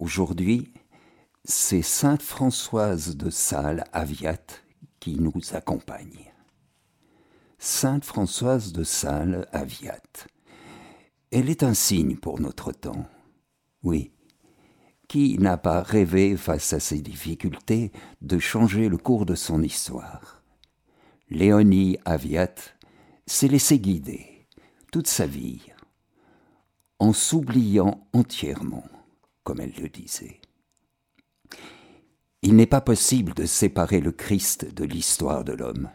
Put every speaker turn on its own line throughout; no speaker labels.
Aujourd'hui, c'est Sainte Françoise de Sales, Aviat, qui nous accompagne. Sainte Françoise de Sales, Aviat. Elle est un signe pour notre temps. Oui. Qui n'a pas rêvé, face à ces difficultés, de changer le cours de son histoire? Léonie Aviat s'est laissé guider toute sa vie, en s'oubliant entièrement, comme elle le disait. Il n'est pas possible de séparer le Christ de l'histoire de l'homme.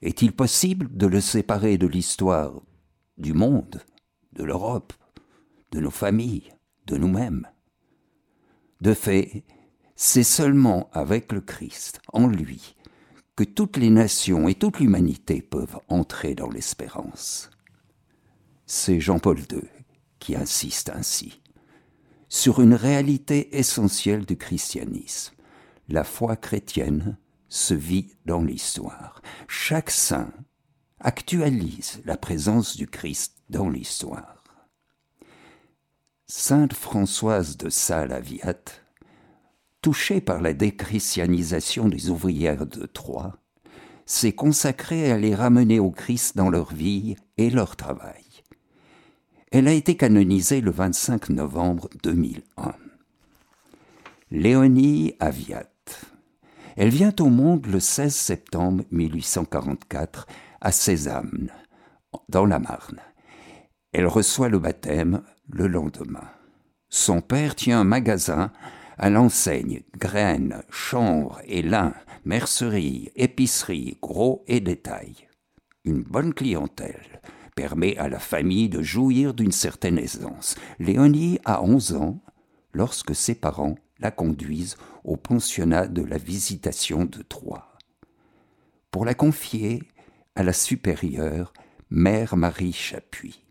Est-il possible de le séparer de l'histoire du monde, de l'Europe, de nos familles, de nous-mêmes? De fait, c'est seulement avec le Christ, en lui, que toutes les nations et toute l'humanité peuvent entrer dans l'espérance. C'est Jean-Paul II qui insiste ainsi sur une réalité essentielle du christianisme. La foi chrétienne se vit dans l'histoire. Chaque saint actualise la présence du Christ dans l'histoire. Sainte Françoise de Sales-Aviat touchée par la déchristianisation des ouvrières de Troyes, s'est consacrée à les ramener au Christ dans leur vie et leur travail. Elle a été canonisée le 25 novembre 2001. Léonie Aviat. Elle vient au monde le 16 septembre 1844 à Sézanne, dans la Marne. Elle reçoit le baptême le lendemain. Son père tient un magasin à l'enseigne graines, chanvre et lin, mercerie, épicerie, gros et détail. Une bonne clientèle permet à la famille de jouir d'une certaine aisance. Léonie a onze ans lorsque ses parents la conduisent au pensionnat de la Visitation de Troyes. Pour la confier à la supérieure, Mère Marie Chapuis.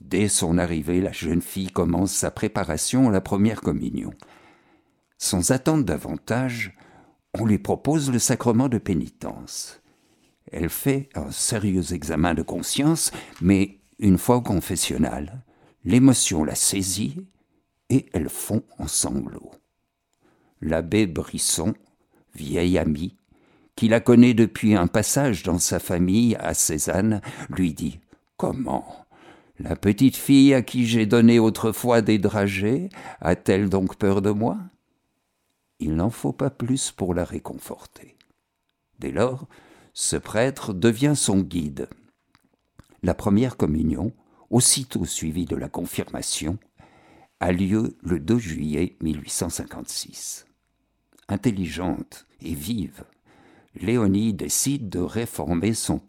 Dès son arrivée, la jeune fille commence sa préparation à la première communion. Sans attendre davantage, on lui propose le sacrement de pénitence. Elle fait un sérieux examen de conscience, mais une fois au l'émotion la saisit et elle fond en sanglots. L'abbé Brisson, vieil ami, qui la connaît depuis un passage dans sa famille à Cézanne, lui dit Comment? La petite fille à qui j'ai donné autrefois des dragées a-t-elle donc peur de moi? Il n'en faut pas plus pour la réconforter. Dès lors, ce prêtre devient son guide. La première communion, aussitôt suivie de la confirmation, a lieu le 2 juillet 1856. Intelligente et vive, Léonie décide de réformer son,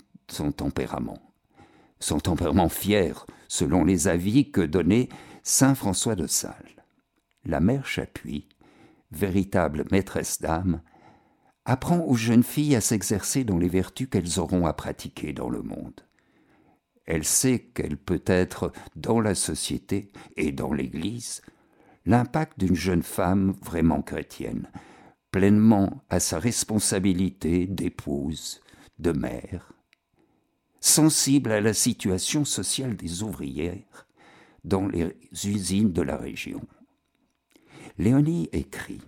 tempérament. Son tempérament fier, selon les avis que donnait saint François de Sales. La mère Chapuis véritable maîtresse d'âme, apprend aux jeunes filles à s'exercer dans les vertus qu'elles auront à pratiquer dans le monde. Elle sait qu'elle peut être dans la société et dans l'Église l'impact d'une jeune femme vraiment chrétienne, pleinement à sa responsabilité d'épouse, de mère, sensible à la situation sociale des ouvrières dans les usines de la région. Léonie écrit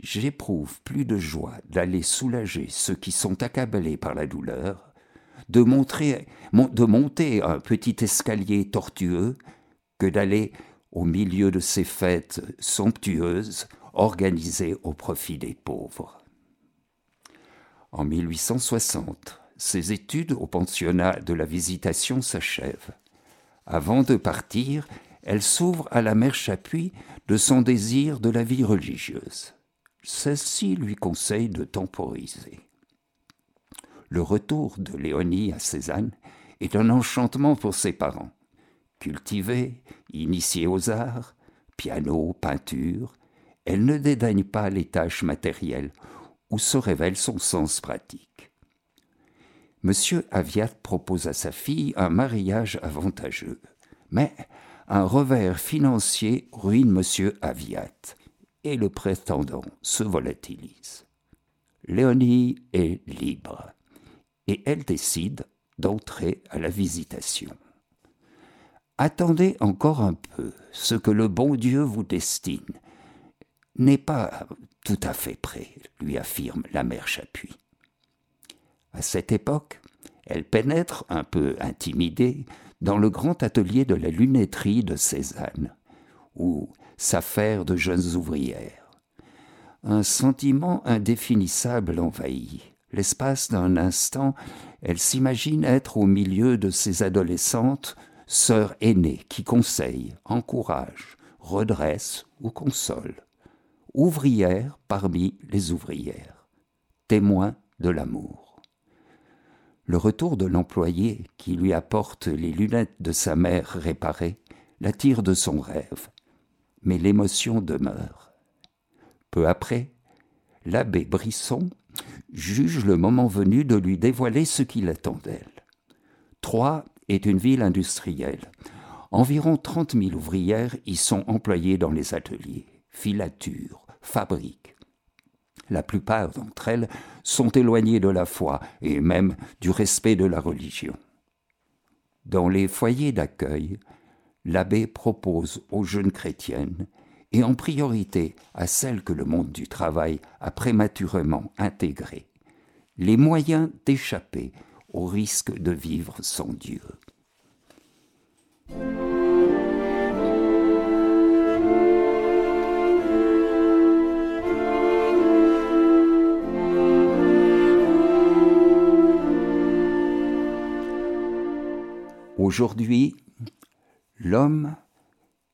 J'éprouve plus de joie d'aller soulager ceux qui sont accablés par la douleur, de, monter un petit escalier tortueux, que d'aller au milieu de ces fêtes somptueuses organisées au profit des pauvres. En 1860, ses études au pensionnat de la Visitation s'achèvent. Avant de partir, elle s'ouvre à la mère Chapuis de son désir de la vie religieuse. Celle-ci lui conseille de temporiser. Le retour de Léonie à Cézanne est un enchantement pour ses parents. Cultivée, initiée aux arts, piano, peinture, elle ne dédaigne pas les tâches matérielles où se révèle son sens pratique. Monsieur Aviat propose à sa fille un mariage avantageux, mais un revers financier ruine M. Aviat et le prétendant se volatilise. Léonie est libre et elle décide d'entrer à la visitation. Attendez encore un peu, ce que le bon Dieu vous destine n'est pas tout à fait prêt, lui affirme la mère Chapuis. À cette époque, elle pénètre, un peu intimidée, dans le grand atelier de la lunetterie de Cézanne, où s'affairent de jeunes ouvrières. Un sentiment indéfinissable l'envahit. L'espace d'un instant, elle s'imagine être au milieu de ces adolescentes, sœurs aînées qui conseillent, encouragent, redressent ou consolent. Ouvrières parmi les ouvrières, témoins de l'amour. Le retour de l'employé qui lui apporte les lunettes de sa mère réparées l'attire de son rêve, mais l'émotion demeure. Peu après, l'abbé Brisson juge le moment venu de lui dévoiler ce qu'il attend d'elle. Troyes est une ville industrielle. Environ trente mille ouvrières y sont employées dans les ateliers, filatures, fabriques, la plupart d'entre elles sont éloignées de la foi et même du respect de la religion. Dans les foyers d'accueil, l'abbé propose aux jeunes chrétiennes, et en priorité à celles que le monde du travail a prématurément intégrées, les moyens d'échapper au risque de vivre sans Dieu. Aujourd'hui, l'homme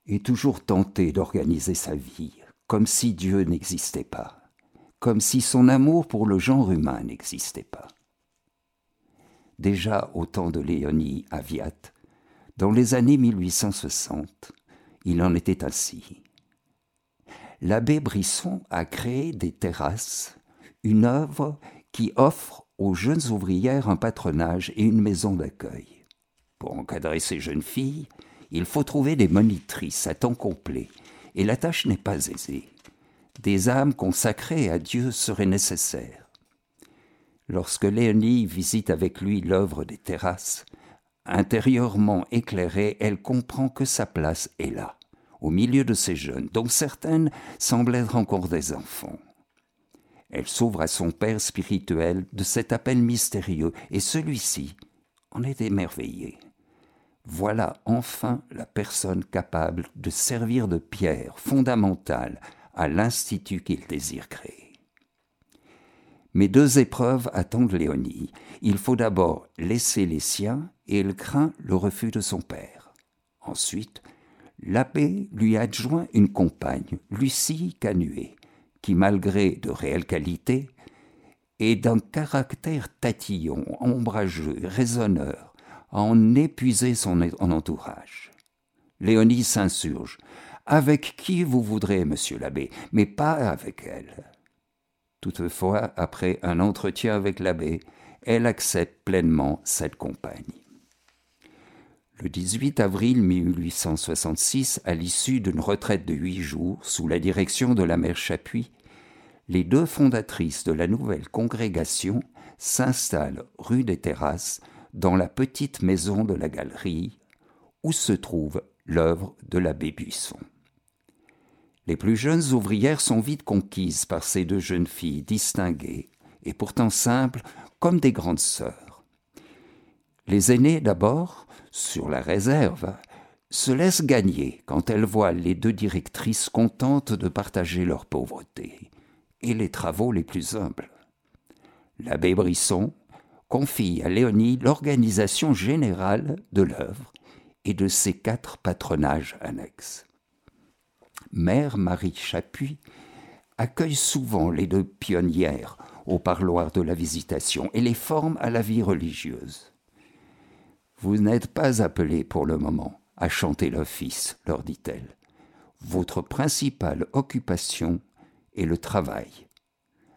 est toujours tenté d'organiser sa vie comme si Dieu n'existait pas, comme si son amour pour le genre humain n'existait pas. Déjà au temps de Léonie Aviat, dans les années 1860, il en était ainsi. L'abbé Brisson a créé des terrasses, une œuvre qui offre aux jeunes ouvrières un patronage et une maison d'accueil. Pour encadrer ces jeunes filles, il faut trouver des monitrices à temps complet, et la tâche n'est pas aisée. Des âmes consacrées à Dieu seraient nécessaires. Lorsque Léonie visite avec lui l'œuvre des terrasses, intérieurement éclairée, elle comprend que sa place est là, au milieu de ces jeunes, dont certaines semblent être encore des enfants. Elle s'ouvre à son père spirituel de cet appel mystérieux, et celui-ci en est émerveillé. Voilà enfin la personne capable de servir de pierre fondamentale à l'institut qu'il désire créer. Mais deux épreuves attendent Léonie. Il faut d'abord laisser les siens et elle craint le refus de son père. Ensuite, l'abbé lui adjoint une compagne, Lucie Canuet, qui, malgré de réelles qualités, est d'un caractère tatillon, ombrageux, raisonneur, en épuiser son entourage. Léonie s'insurge. Avec qui vous voudrez, monsieur l'abbé, mais pas avec elle. Toutefois, après un entretien avec l'abbé, elle accepte pleinement cette compagne. Le 18 avril 1866, à l'issue d'une retraite de huit jours sous la direction de la mère Chapuis, les deux fondatrices de la nouvelle congrégation s'installent rue des Terrasses dans la petite maison de la galerie où se trouve l'œuvre de l'abbé Buisson. Les plus jeunes ouvrières sont vite conquises par ces deux jeunes filles distinguées et pourtant simples comme des grandes sœurs. Les aînées d'abord, sur la réserve, se laissent gagner quand elles voient les deux directrices contentes de partager leur pauvreté et les travaux les plus humbles. L'abbé Brisson, confie à Léonie l'organisation générale de l'œuvre et de ses quatre patronages annexes. Mère Marie Chapuis accueille souvent les deux pionnières au parloir de la visitation et les forme à la vie religieuse. Vous n'êtes pas appelés pour le moment à chanter l'office, leur dit-elle. Votre principale occupation est le travail.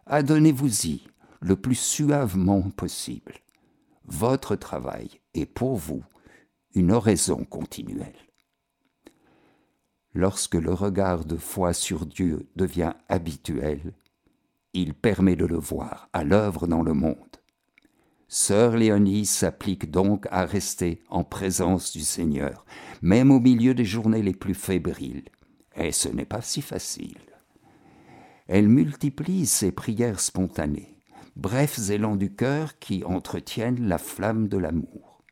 Adonnez-vous-y le plus suavement possible. Votre travail est pour vous une oraison continuelle. Lorsque le regard de foi sur Dieu devient habituel, il permet de le voir à l'œuvre dans le monde. Sœur Léonie s'applique donc à rester en présence du Seigneur, même au milieu des journées les plus fébriles. Et ce n'est pas si facile. Elle multiplie ses prières spontanées, brefs élans du cœur qui entretiennent la flamme de l'amour.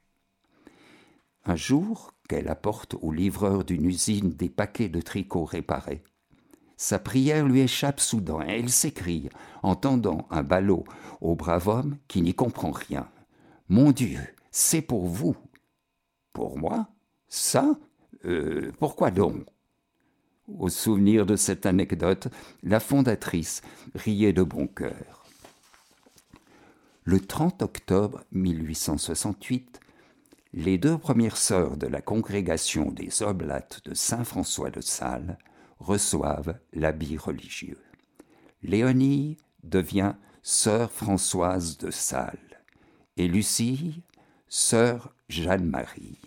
Un jour, qu'elle apporte au livreur d'une usine des paquets de tricot réparés, sa prière lui échappe soudain et elle s'écrie, en tendant un ballot au brave homme qui n'y comprend rien. Mon Dieu, c'est pour vous. Pour moi? Ça? Euh, Pourquoi donc? Au souvenir de cette anecdote, la fondatrice riait de bon cœur. Le 30 octobre 1868, les deux premières sœurs de la congrégation des Oblates de Saint-François de Sales reçoivent l'habit religieux. Léonie devient sœur Françoise de Sales et Lucie, sœur Jeanne-Marie.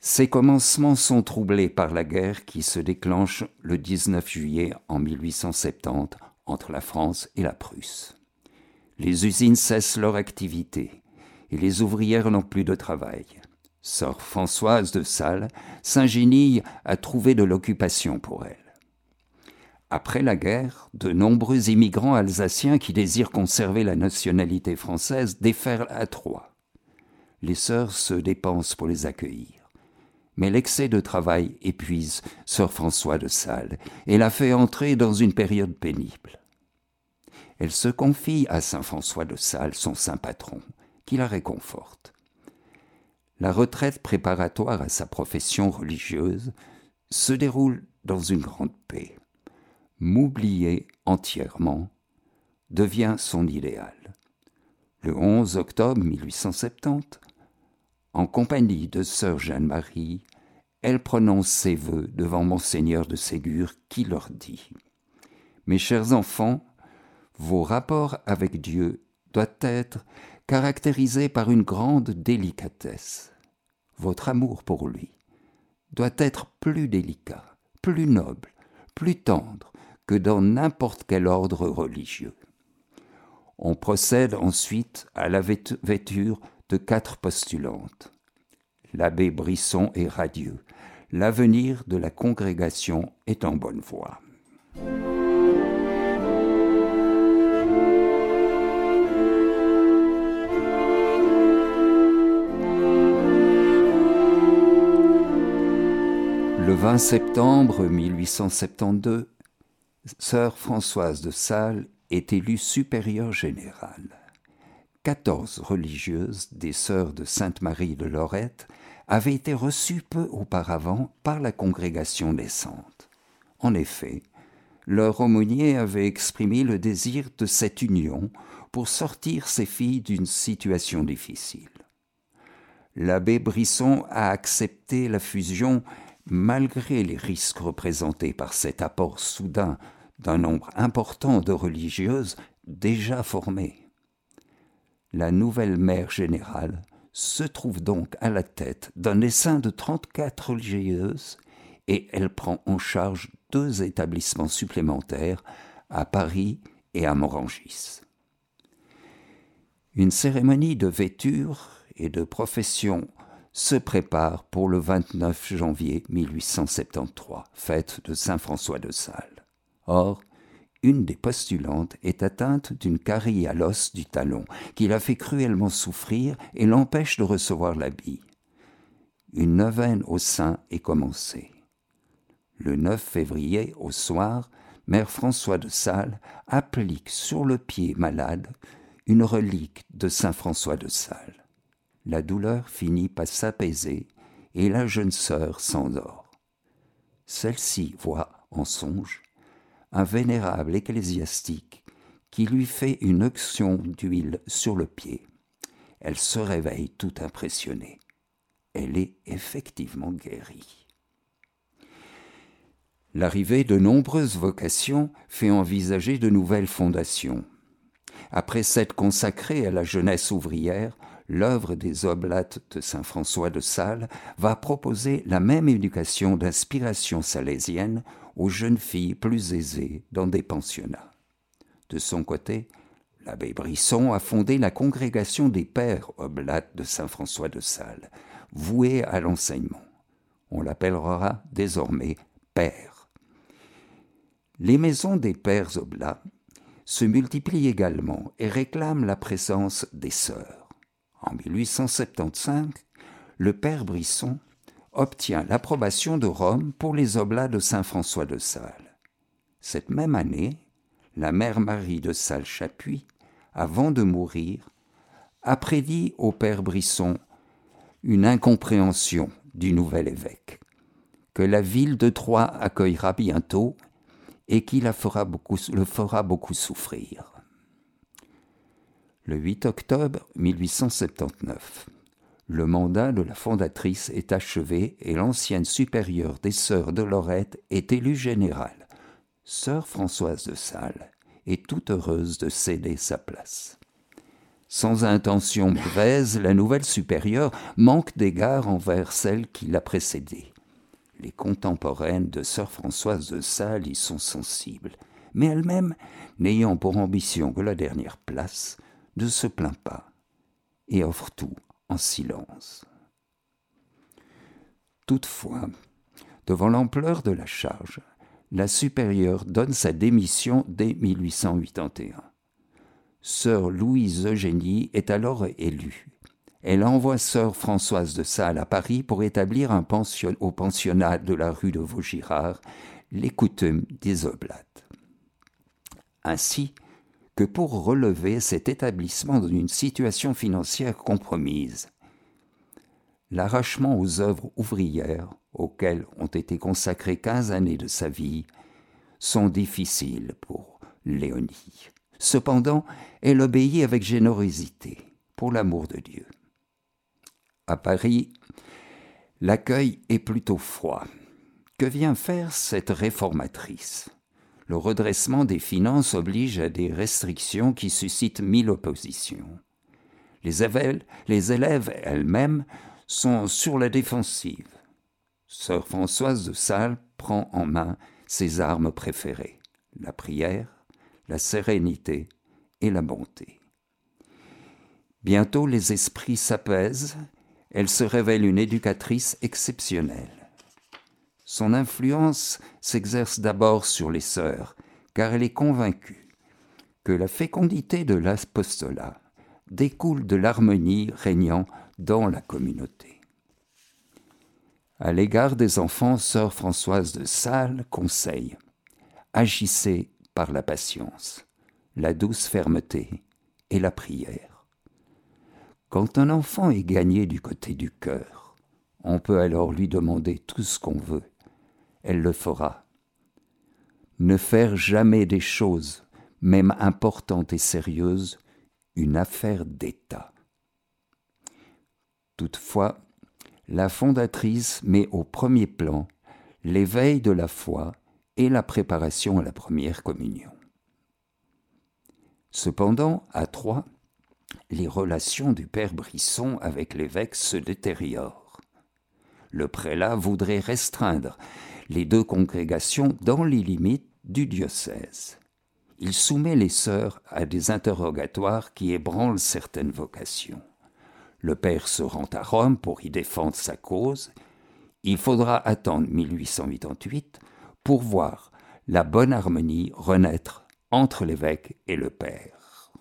Ces commencements sont troublés par la guerre qui se déclenche le 19 juillet en 1870 entre la France et la Prusse. Les usines cessent leur activité et les ouvrières n'ont plus de travail. Sœur Françoise de Sales s'ingénie à trouver de l'occupation pour elle. Après la guerre, de nombreux immigrants alsaciens qui désirent conserver la nationalité française déferlent à Troyes. Les sœurs se dépensent pour les accueillir. Mais l'excès de travail épuise sœur François de Sales et la fait entrer dans une période pénible. Elle se confie à saint François de Sales, son saint patron, qui la réconforte. La retraite préparatoire à sa profession religieuse se déroule dans une grande paix. M'oublier entièrement devient son idéal. Le 11 octobre 1870, en compagnie de sœur Jeanne-Marie, elle prononce ses vœux devant monseigneur de Ségur qui leur dit Mes chers enfants, vos rapports avec Dieu doivent être caractérisés par une grande délicatesse votre amour pour lui doit être plus délicat, plus noble, plus tendre que dans n'importe quel ordre religieux. On procède ensuite à la vêture de quatre postulantes. L'abbé Brisson est radieux. L'avenir de la congrégation est en bonne voie. Le 20 septembre 1872, sœur Françoise de Sales est élue supérieure générale. Quatorze religieuses des sœurs de Sainte-Marie de Lorette avaient été reçues peu auparavant par la congrégation naissante. En effet, leur aumônier avait exprimé le désir de cette union pour sortir ses filles d'une situation difficile. L'abbé Brisson a accepté la fusion malgré les risques représentés par cet apport soudain d'un nombre important de religieuses déjà formées. La nouvelle mère générale se trouve donc à la tête d'un essaim de 34 religieuses et elle prend en charge deux établissements supplémentaires à Paris et à Morangis. Une cérémonie de vêture et de profession se prépare pour le 29 janvier 1873, fête de Saint François de Sales. Or, une des postulantes est atteinte d'une carie à l'os du talon qui la fait cruellement souffrir et l'empêche de recevoir l'habit. Une neuvaine au sein est commencée. Le 9 février, au soir, Mère François de Sales applique sur le pied malade une relique de Saint François de Sales la douleur finit par s'apaiser et la jeune sœur s'endort. Celle-ci voit en songe un vénérable ecclésiastique qui lui fait une onction d'huile sur le pied. Elle se réveille tout impressionnée. Elle est effectivement guérie. L'arrivée de nombreuses vocations fait envisager de nouvelles fondations. Après s'être consacrée à la jeunesse ouvrière, l'œuvre des Oblates de Saint François de Sales va proposer la même éducation d'inspiration salésienne aux jeunes filles plus aisées dans des pensionnats. De son côté, L'abbé Brisson a fondé la congrégation des pères oblates de Saint-François de Sales, vouée à l'enseignement. On l'appellera désormais père. Les maisons des pères oblats se multiplient également et réclament la présence des sœurs. En 1875, le père Brisson obtient l'approbation de Rome pour les oblats de Saint François de Sales. Cette même année, la mère Marie de Sales-Chapuis, avant de mourir, a prédit au père Brisson une incompréhension du nouvel évêque, que la ville de Troyes accueillera bientôt et qui la fera beaucoup, le fera beaucoup souffrir. Le 8 octobre 1879, le mandat de la fondatrice est achevé et l'ancienne supérieure des sœurs de Lorette est élue générale. Sœur Françoise de Sales est toute heureuse de céder sa place. Sans intention mauvaise, la nouvelle supérieure manque d'égard envers celle qui l'a précédée. Les contemporaines de sœur Françoise de Sales y sont sensibles, mais elle-même, n'ayant pour ambition que la dernière place, ne se plaint pas et offre tout en silence. Toutefois, devant l'ampleur de la charge, la supérieure donne sa démission dès 1881. Sœur Louise Eugénie est alors élue. Elle envoie sœur Françoise de Sales à Paris pour établir un au pensionnat de la rue de Vaugirard les coutumes des oblates. Ainsi que pour relever cet établissement d'une situation financière compromise, l'arrachement aux œuvres ouvrières auxquelles ont été consacrées quinze années de sa vie sont difficiles pour Léonie. Cependant, elle obéit avec générosité, pour l'amour de Dieu. À Paris, l'accueil est plutôt froid. Que vient faire cette réformatrice? Le redressement des finances oblige à des restrictions qui suscitent mille oppositions. Les élèves, les élèves elles-mêmes sont sur la défensive. Sœur Françoise de Sales prend en main ses armes préférées, la prière, la sérénité et la bonté. Bientôt les esprits s'apaisent, elle se révèle une éducatrice exceptionnelle. Son influence s'exerce d'abord sur les sœurs, car elle est convaincue que la fécondité de l'apostolat découle de l'harmonie régnant dans la communauté. À l'égard des enfants, sœur Françoise de Sales conseille Agissez par la patience, la douce fermeté et la prière. Quand un enfant est gagné du côté du cœur, on peut alors lui demander tout ce qu'on veut. Elle le fera. Ne faire jamais des choses, même importantes et sérieuses, une affaire d'État. Toutefois, la fondatrice met au premier plan l'éveil de la foi et la préparation à la première communion. Cependant, à Troyes, les relations du père Brisson avec l'évêque se détériorent. Le prélat voudrait restreindre les deux congrégations dans les limites du diocèse. Il soumet les sœurs à des interrogatoires qui ébranlent certaines vocations. Le père se rend à Rome pour y défendre sa cause. Il faudra attendre 1888 pour voir la bonne harmonie renaître entre l'évêque et le père.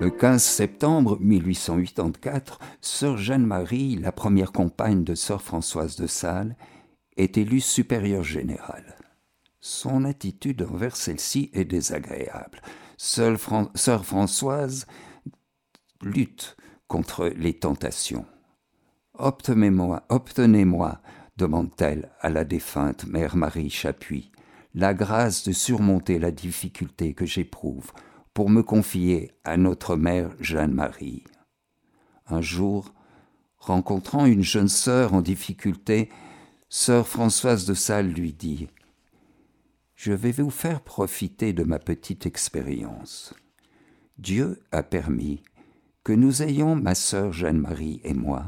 Le 15 septembre 1884, sœur Jeanne-Marie, la première compagne de sœur Françoise de Sales, est élue supérieure générale son attitude envers celle-ci est désagréable. Sœur Françoise lutte contre les tentations. Obtenez-moi, obtenez-moi, demande-t-elle à la défunte mère Marie Chapuis, la grâce de surmonter la difficulté que j'éprouve pour me confier à notre mère Jeanne-Marie. Un jour, rencontrant une jeune sœur en difficulté, sœur Françoise de Sales lui dit je vais vous faire profiter de ma petite expérience. Dieu a permis que nous ayons, ma sœur Jeanne-Marie et moi,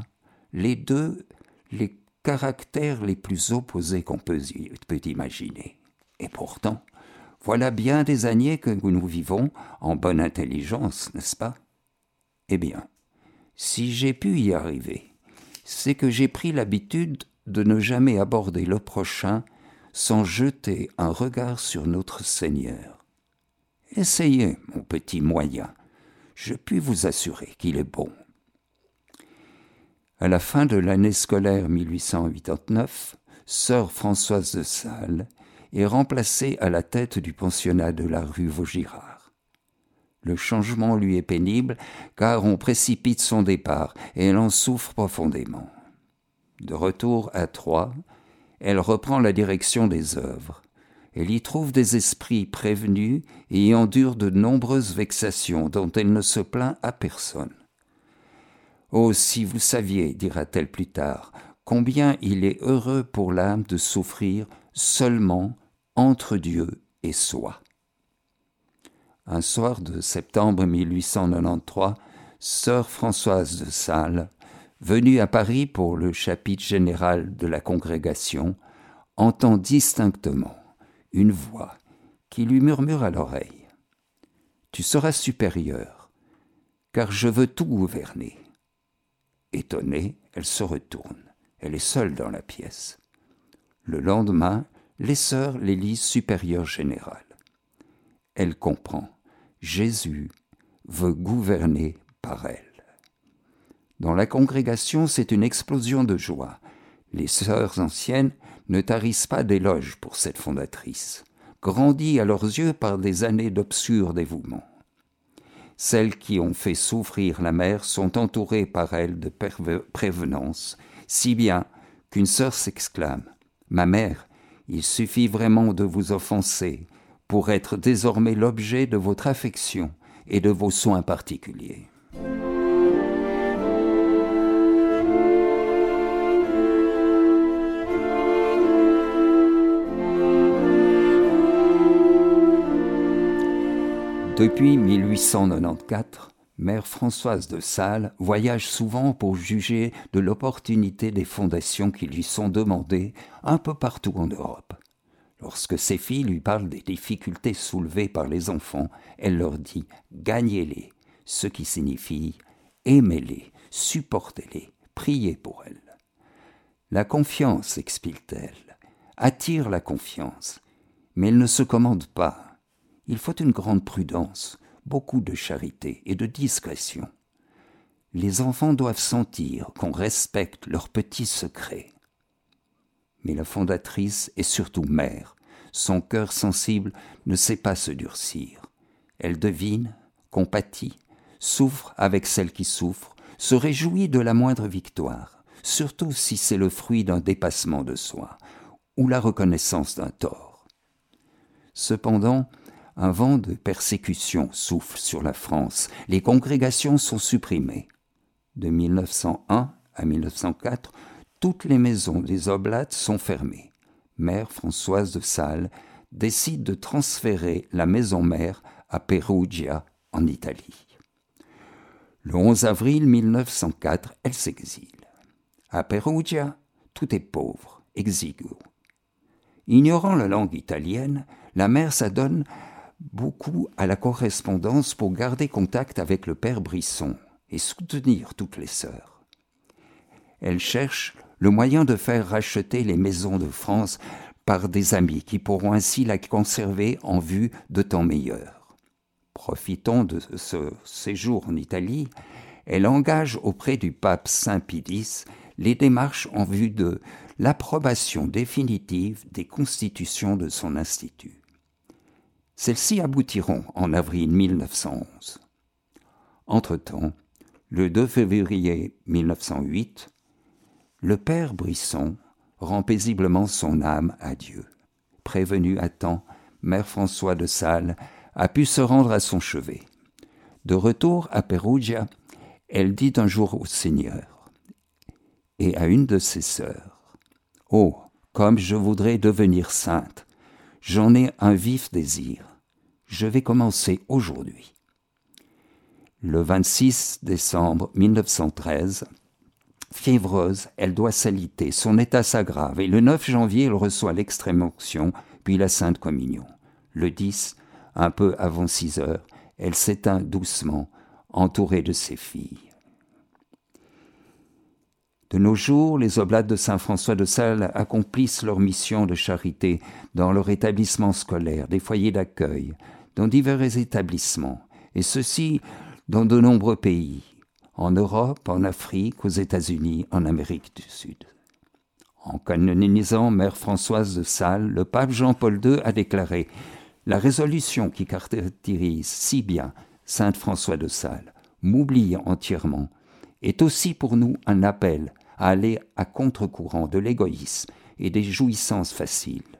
les deux les caractères les plus opposés qu'on peut, peut imaginer. Et pourtant, voilà bien des années que nous vivons en bonne intelligence, n'est-ce pas? Eh bien, si j'ai pu y arriver, c'est que j'ai pris l'habitude de ne jamais aborder le prochain sans jeter un regard sur notre Seigneur. Essayez, mon petit moyen, je puis vous assurer qu'il est bon. À la fin de l'année scolaire 1889, sœur Françoise de Sales est remplacée à la tête du pensionnat de la rue Vaugirard. Le changement lui est pénible car on précipite son départ et elle en souffre profondément. De retour à Troyes, elle reprend la direction des œuvres. Elle y trouve des esprits prévenus et y endure de nombreuses vexations dont elle ne se plaint à personne. Oh, si vous saviez, dira-t-elle plus tard, combien il est heureux pour l'âme de souffrir seulement entre Dieu et soi. Un soir de septembre 1893, sœur Françoise de Sales, venue à Paris pour le chapitre général de la congrégation, entend distinctement une voix qui lui murmure à l'oreille. Tu seras supérieur, car je veux tout gouverner. Étonnée, elle se retourne. Elle est seule dans la pièce. Le lendemain, les sœurs l'élisent supérieure générale. Elle comprend. Jésus veut gouverner par elle. Dans la congrégation, c'est une explosion de joie. Les sœurs anciennes ne tarissent pas d'éloges pour cette fondatrice, grandie à leurs yeux par des années d'obscur dévouement. Celles qui ont fait souffrir la mère sont entourées par elle de prévenance, si bien qu'une sœur s'exclame Ma mère, il suffit vraiment de vous offenser pour être désormais l'objet de votre affection et de vos soins particuliers. Depuis 1894, Mère Françoise de Sales voyage souvent pour juger de l'opportunité des fondations qui lui sont demandées un peu partout en Europe. Lorsque ses filles lui parlent des difficultés soulevées par les enfants, elle leur dit gagnez-les, ce qui signifie aimez-les, supportez-les, priez pour elles. La confiance, explique-t-elle, attire la confiance, mais elle ne se commande pas il faut une grande prudence, beaucoup de charité et de discrétion. Les enfants doivent sentir qu'on respecte leurs petits secrets. Mais la fondatrice est surtout mère. Son cœur sensible ne sait pas se durcir. Elle devine, compatit, souffre avec celle qui souffre, se réjouit de la moindre victoire, surtout si c'est le fruit d'un dépassement de soi ou la reconnaissance d'un tort. Cependant, un vent de persécution souffle sur la France. Les congrégations sont supprimées. De 1901 à 1904, toutes les maisons des Oblates sont fermées. Mère Françoise de Sales décide de transférer la maison mère à Perugia, en Italie. Le 11 avril 1904, elle s'exile. À Perugia, tout est pauvre, exigu. Ignorant la langue italienne, la mère s'adonne beaucoup à la correspondance pour garder contact avec le père Brisson et soutenir toutes les sœurs. Elle cherche le moyen de faire racheter les maisons de France par des amis qui pourront ainsi la conserver en vue de temps meilleurs. Profitant de ce séjour en Italie, elle engage auprès du pape Saint Pidis les démarches en vue de l'approbation définitive des constitutions de son institut. Celles-ci aboutiront en avril 1911. Entre-temps, le 2 février 1908, le père Brisson rend paisiblement son âme à Dieu. Prévenu à temps, mère François de Sales a pu se rendre à son chevet. De retour à Perugia, elle dit un jour au Seigneur et à une de ses sœurs Oh, comme je voudrais devenir sainte, j'en ai un vif désir je vais commencer aujourd'hui. Le 26 décembre 1913, fiévreuse, elle doit s'aliter, son état s'aggrave et le 9 janvier, elle reçoit l'extrême onction, puis la Sainte Communion. Le 10, un peu avant 6 heures, elle s'éteint doucement, entourée de ses filles. De nos jours, les oblates de Saint François de Sales accomplissent leur mission de charité dans leur établissement scolaire, des foyers d'accueil, dans divers établissements, et ceci dans de nombreux pays, en Europe, en Afrique, aux États-Unis, en Amérique du Sud. En canonisant Mère Françoise de Sales, le pape Jean-Paul II a déclaré La résolution qui caractérise si bien Sainte François de Sales, m'oublie entièrement, est aussi pour nous un appel à aller à contre-courant de l'égoïsme et des jouissances faciles,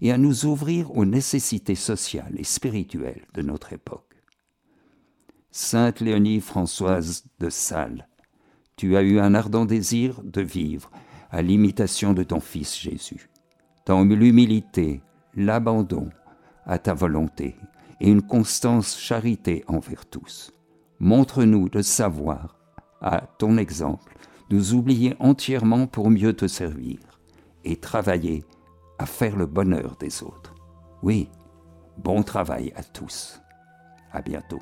et à nous ouvrir aux nécessités sociales et spirituelles de notre époque. Sainte Léonie Françoise de Sales, tu as eu un ardent désir de vivre à l'imitation de ton Fils Jésus, dans l'humilité, l'abandon à ta volonté et une constance charité envers tous. Montre-nous de savoir, à ton exemple, nous oublier entièrement pour mieux te servir et travailler à faire le bonheur des autres. Oui, bon travail à tous. À bientôt.